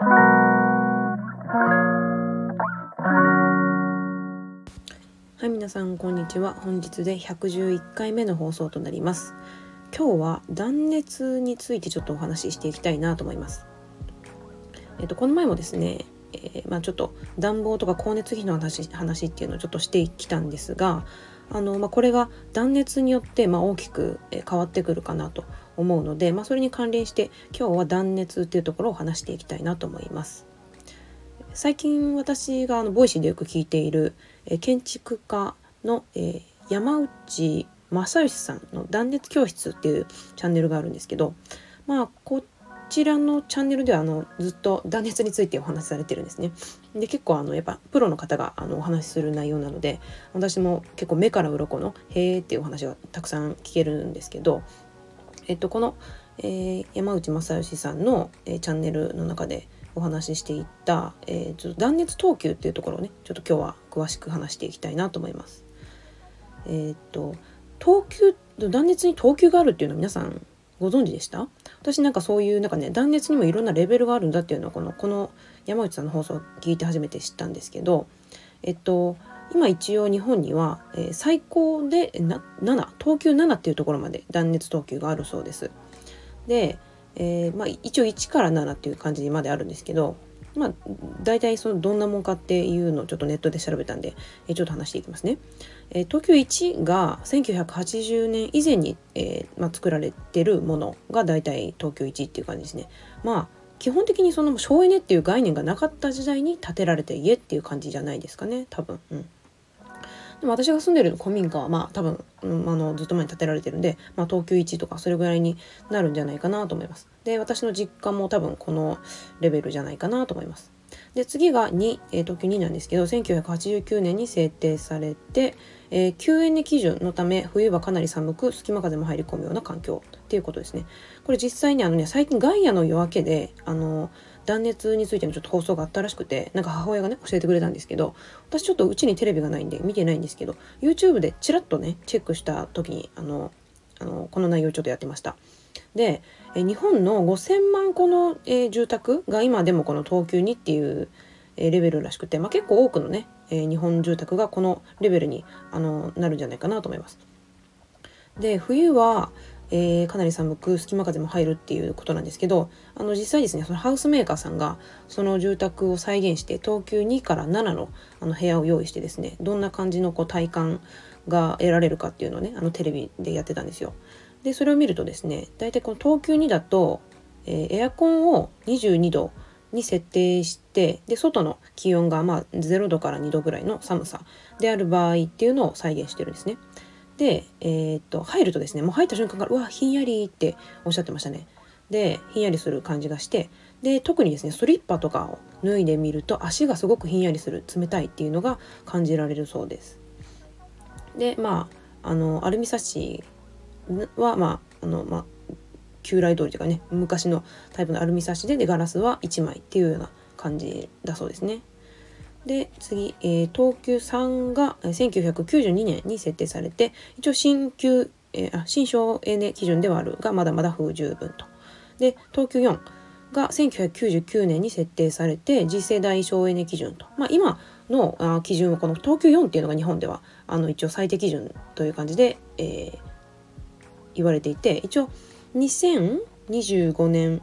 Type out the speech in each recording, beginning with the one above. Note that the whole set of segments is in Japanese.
はい皆さんこんにちは。本日で111回目の放送となります。今日は断熱についてちょっとお話ししていきたいなと思います。えっとこの前もですねえー、まあ、ちょっと暖房とか光熱費の話話っていうのをちょっとしてきたんですがあの、まあ、これが断熱によって、まあ、大きく変わってくるかなと思うので、まあ、それに関連して今日は断熱っていうところを話していきたいなと思います。最近私があの Voicy でよく聞いている、え建築家の、え、山内正義さんの断熱教室っていうチャンネルがあるんですけどまあこちらのチャンネルではあのずっと断熱についてお話しされてるんですね。で結構あのやっぱプロの方があのお話しする内容なので私も結構目から鱗の「へーっていうお話がたくさん聞けるんですけど、えっと、この、えー、山内正義さんの、えー、チャンネルの中でお話ししていった、えー、ちょっと断熱等級っていうところをねちょっと今日は詳しく話していきたいなと思います。えっと等級断熱に等級があるっていうのは皆さんご存知でした？私なんかそういうなんかね断熱にもいろんなレベルがあるんだっていうのをこのこの山内さんの放送を聞いて初めて知ったんですけどえっと今一応日本には、え、最高でな7等級7っていうところまで断熱等級があるそうです。で、えー、まあ、一応1から7っていう感じまであるんですけどまあ大体そのどんなもんかっていうのをちょっとネットで調べたんで、えー、ちょっと話していきますね。えー、東京1が1980年以前に、えーまあ、作られてるものが大体東京1っていう感じですね。まあ基本的にその省エネっていう概念がなかった時代に建てられた家っていう感じじゃないですかね多分。うんでも私が住んでる古民家はまあ多分、うん、あのずっと前に建てられてるんで、まあ、東急1とかそれぐらいになるんじゃないかなと思います。で私の実家も多分このレベルじゃないかなと思います。で次が2、え、東急2なんですけど1989年に制定されて、えー、救援基準のため冬はかなり寒く隙間風も入り込むような環境っていうことですね。これ実際にあのね最近ガイアの夜明けであの断熱についてのちょっと放送があったらしくてなんか母親がね教えてくれたんですけど私ちょっとうちにテレビがないんで見てないんですけど YouTube でチラッとねチェックした時にあのあのこの内容ちょっとやってました。でえ日本の5,000万戸の、えー、住宅が今でもこの東急にっていう、え、レベルらしくて、まあ、結構多くのね、えー、日本住宅がこのレベルにあのなるんじゃないかなと思います。で冬はえー、かなり寒く隙間風も入るっていうことなんですけどあの実際ですねそのハウスメーカーさんがその住宅を再現して東急2から7のあの部屋を用意してですねどんな感じのこう体感が得られるかっていうのをねあのテレビでやってたんですよ。でそれを見るとですね大体この東急2だと、えー、エアコンを22度に設定してで外の気温がまあ0度から2度ぐらいの寒さである場合っていうのを再現してるんですね。で、えー、っと入るとですねもう入った瞬間からうわひんやりっておっしゃってましたね。でひんやりする感じがしてで特にですねスリッパとかを脱いでみると足がすごくひんやりする冷たいっていうのが感じられるそうです。でまああのアルミサッシはまああのまあ旧来通りというかね昔のタイプのアルミサッシででガラスは1枚っていうような感じだそうですね。で次、えー、東急3が1992年に設定されて一応新旧、えー、あ新省エネ基準ではあるがまだまだ不十分と。で東急4が1999年に設定されて次世代省エネ基準と、まあ、今のあ基準はこの東急4っていうのが日本ではあの一応最低基準という感じで、えー、言われていて一応2025年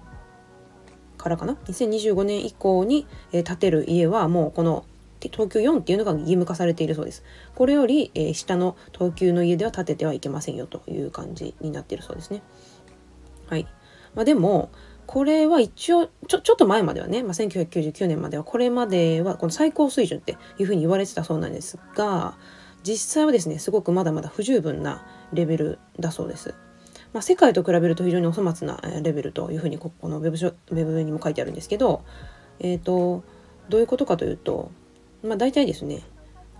からかな？2025年以降に、えー、建てる家はもうこの東急4っていうのが義務化されているそうです。これより、えー、下の東急の家では建ててはいけませんよという感じになっているそうですね。はい。まあ、でも、これは一応ちょちょっと前まではね、まあ、1999年まではこれまではこの最高水準っていうふうに言われてたそうなんですが実際はですねすごくまだまだ不十分なレベルだそうです。まあ、世界と比べると非常にお粗末なレベルというふうにここのウェブウェブにも書いてあるんですけど、えーとどういうことかというとまあ、大体ですね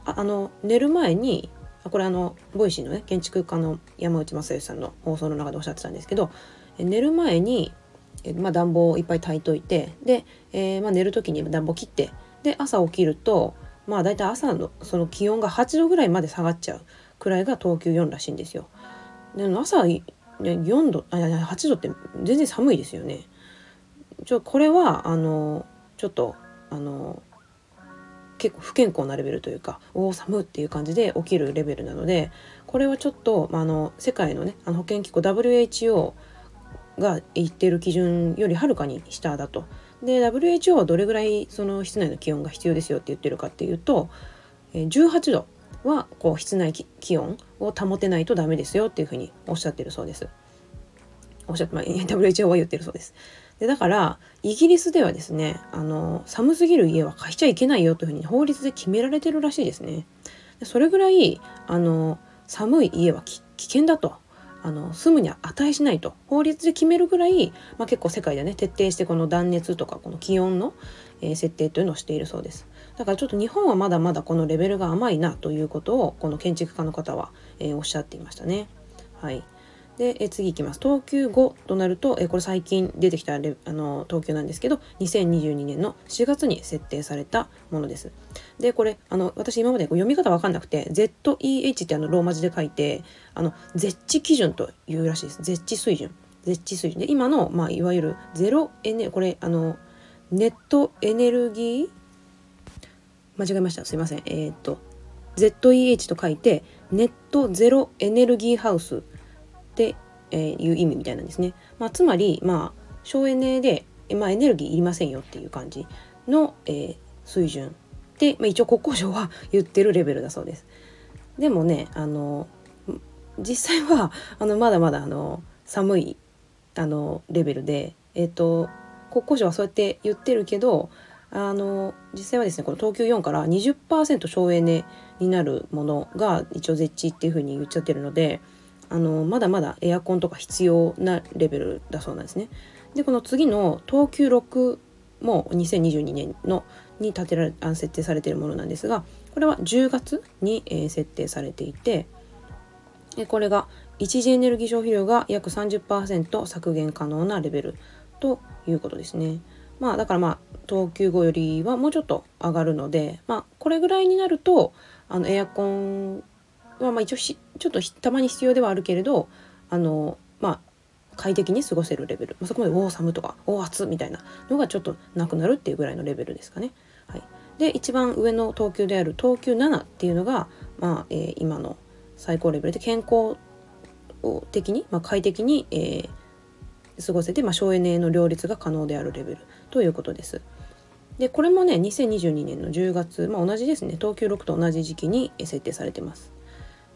ああの寝る前にこれあの Voicy のね建築家の山内正義さんの放送の中でおっしゃってたんですけど寝る前に、まあ、暖房をいっぱい炊いといてで、えー、まあ、寝る時に暖房切ってで朝起きるとまあ大体朝のその気温が8度ぐらいまで下がっちゃうくらいが東急4らしいんですよ。で朝4度あ8度って全然寒いですよね。ちょこれはあのちょっとあの結構不健康なレベルというかおお寒っていう感じで起きるレベルなのでこれはちょっと、まあ、あの世界のねあの保健機構 WHO が言ってる基準よりはるかに下だと。で WHO はどれぐらいその室内の気温が必要ですよって言ってるかっていうと18度はこう室内気温を保てないとダメですよっていうふうにおっしゃってるそうです。おっしゃって、まあ、WHO は言ってるそうです。でだからイギリスではですねあの寒すぎる家は貸しちゃいけないよというふうに法律で決められてるらしいですね。でそれぐらいあの寒い家は危険だと。あの住むには値しないと。法律で決めるぐらい、まあ、結構世界でね徹底してこの断熱とかこの気温の、えー、設定というのをしているそうです。だからちょっと日本はまだまだこのレベルが甘いなということをこの建築家の方は、えー、おっしゃっていましたね。はい。でえ次いきます。等級5となるとえこれ最近出てきたレあの等級なんですけど2022年の4月に設定されたものです。でこれあの私今まで読み方わかんなくて ZEH ってあのローマ字で書いてあの絶地基準というらしいです。絶地水準。絶地水準。で今の、まあ、いわゆるゼロエネこれあのネットエネルギー間違えました。すいません。えっ、と ZEH と書いてネットゼロエネルギーハウスっていう意味みたいなんですね。まあ、つまり、まあ、省エネで、まあ、エネルギーいりませんよっていう感じの、えー、水準で、まあ、一応国交省は 言ってるレベルだそうです。でもねあの実際はあのまだまだあの寒いあのレベルで、えーと、国交省はそうやって言ってるけどあの実際はですねこの東京4から20%省エネになるものが一応絶地っていうふうに言っちゃってるのであのまだまだエアコンとか必要なレベルだそうなんですね。でこの次の東急6も2022年のに建てられ設定されているものなんですがこれは10月に、えー、設定されていてでこれが一次エネルギー消費量が約30%削減可能なレベルということですね。まあだからまあ東急後よりはもうちょっと上がるのでまあこれぐらいになるとあのエアコンはまあ一応しちょっとたまに必要ではあるけれどあのまあ快適に過ごせるレベルまあそこまで「おお寒」とか「おお暑」みたいなのがちょっとなくなるっていうぐらいのレベルですかね。はい、で一番上の等級である等級7っていうのが、まあえー、今の最高レベルで健康的に、まあ、快適に、えー、過ごせて、まあ、省エネの両立が可能であるレベルということです。でこれもね2022年の10月、まあ、同じですね等級6と同じ時期に設定されてます。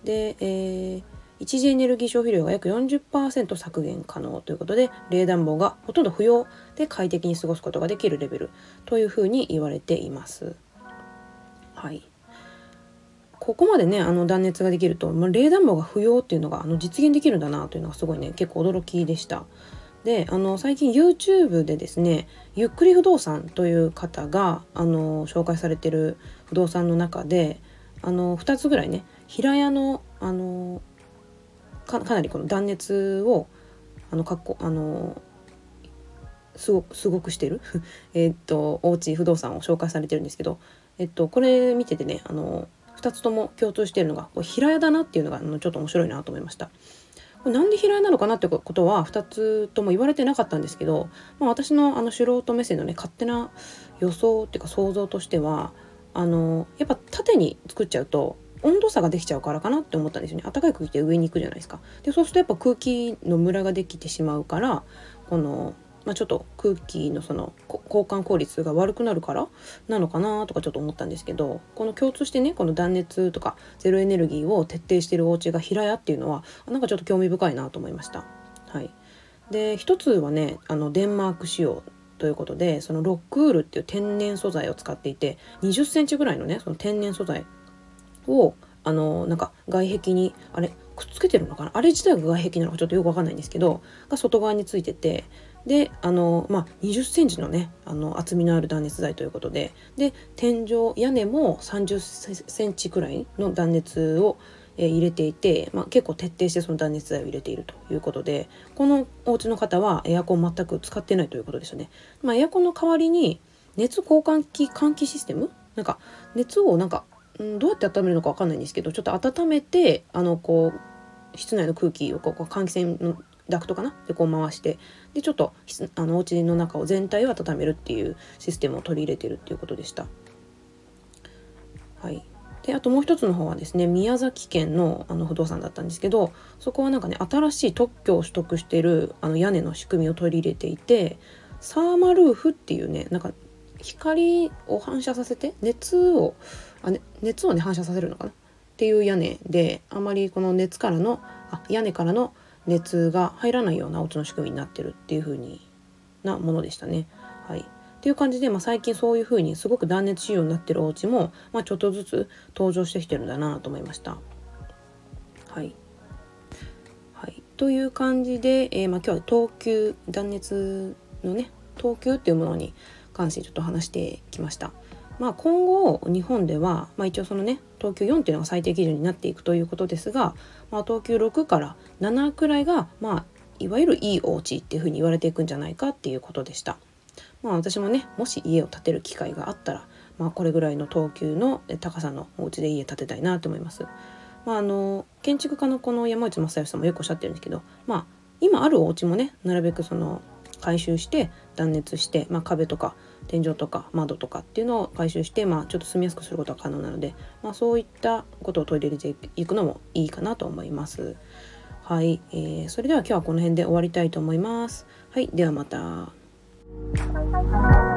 で、えー、一次エネルギー消費量が約40%削減可能ということで冷暖房がほとんど不要で快適に過ごすことができるレベルというふうに言われています。はいここまでねあの断熱ができると、まあ、冷暖房が不要っていうのがあの実現できるんだなというのがすごいね結構驚きでした。であの最近 YouTube でですねゆっくり不動産という方があの紹介されてる不動産の中であの2つぐらいね平屋のあのかなりこの断熱をあのかっこあのすごすごくしてる えっとお家不動産を紹介されてるんですけど、えっと、これ見ててねあの2つとも共通してるのがこう平屋だなっていうのがあのちょっと面白いなと思いました。これなんで平屋なのかなってことは2つとも言われてなかったんですけど、まあ、私のあの素人目線のね勝手な予想っていうか想像としてはあのやっぱ縦に作っちゃうと温度差ができちゃうからかなって思ったんですよね。暖かい空気って上に行くじゃないですか。でそうするとやっぱ空気のムラができてしまうからこの、まあ、ちょっと空気のその交換効率が悪くなるからなのかなとかちょっと思ったんですけどこの共通してねこの断熱とかゼロエネルギーを徹底してるお家が平屋っていうのはなんかちょっと興味深いなと思いました。はい、で一つはねあのデンマーク仕様ということでそのロックウールっていう天然素材を使っていて20センチぐらいのねその天然素材をあのなんか外壁にあれくっつけてるのかな？あれ自体が外壁なのかちょっとよくわかんないんですけどが外側についててであのまあ20センチのねあの厚みのある断熱材ということでで天井屋根も30センチくらいの断熱をえ入れていて、まあ、結構徹底してその断熱材を入れているということでこのお家の方はエアコン全く使ってないということですよね。まあ、エアコンの代わりに熱交換器換気システム？なんか熱をなんかんどうやって温めるのか分かんないんですけどちょっと温めてあのこう室内の空気をこう換気扇のダクトかな？でこう回してでちょっとあのお家の中を全体を温めるっていうシステムを取り入れてるっていうことでした。はい、であともう一つの方はですね宮崎県のあの不動産だったんですけどそこはなんかね新しい特許を取得しているあの屋根の仕組みを取り入れていてサーマルーフっていうねなんか光を反射させて熱をあ、ね、熱をね反射させるのかな？っていう屋根であまりこの熱からのあ屋根からの熱が入らないようなお家の仕組みになってるっていう風になものでしたね。はい、っていう感じで、まあ、最近そういう風にすごく断熱仕様になってるお家も、まあ、ちょっとずつ登場してきてるんだなと思いました。はい、はい、という感じで、えー、まあ、今日は等級断熱のね等級っていうものに関してちょっと話してきました。まあ、今後日本では、まあ、一応そのね等級4っていうのが最低基準になっていくということですが、まあ、等級6から7くらいが、まあ、いわゆるいいお家っていうふうに言われていくんじゃないかっていうことでした。まあ、私もねもし家を建てる機会があったら、まあ、これぐらいの等級の高さのお家で家建てたいなと思います。まあ、あの建築家のこの山内正義さんもよくおっしゃってるんですけど、まあ、今あるお家もねなるべくその回収して断熱して、まあ、壁とか天井とか窓とかっていうのを回収して、まあ、ちょっと住みやすくすることが可能なので、まあ、そういったことを取り入れていくのもいいかなと思います。はい、えー、それでは今日はこの辺で終わりたいと思います。はい、ではまた。Bye.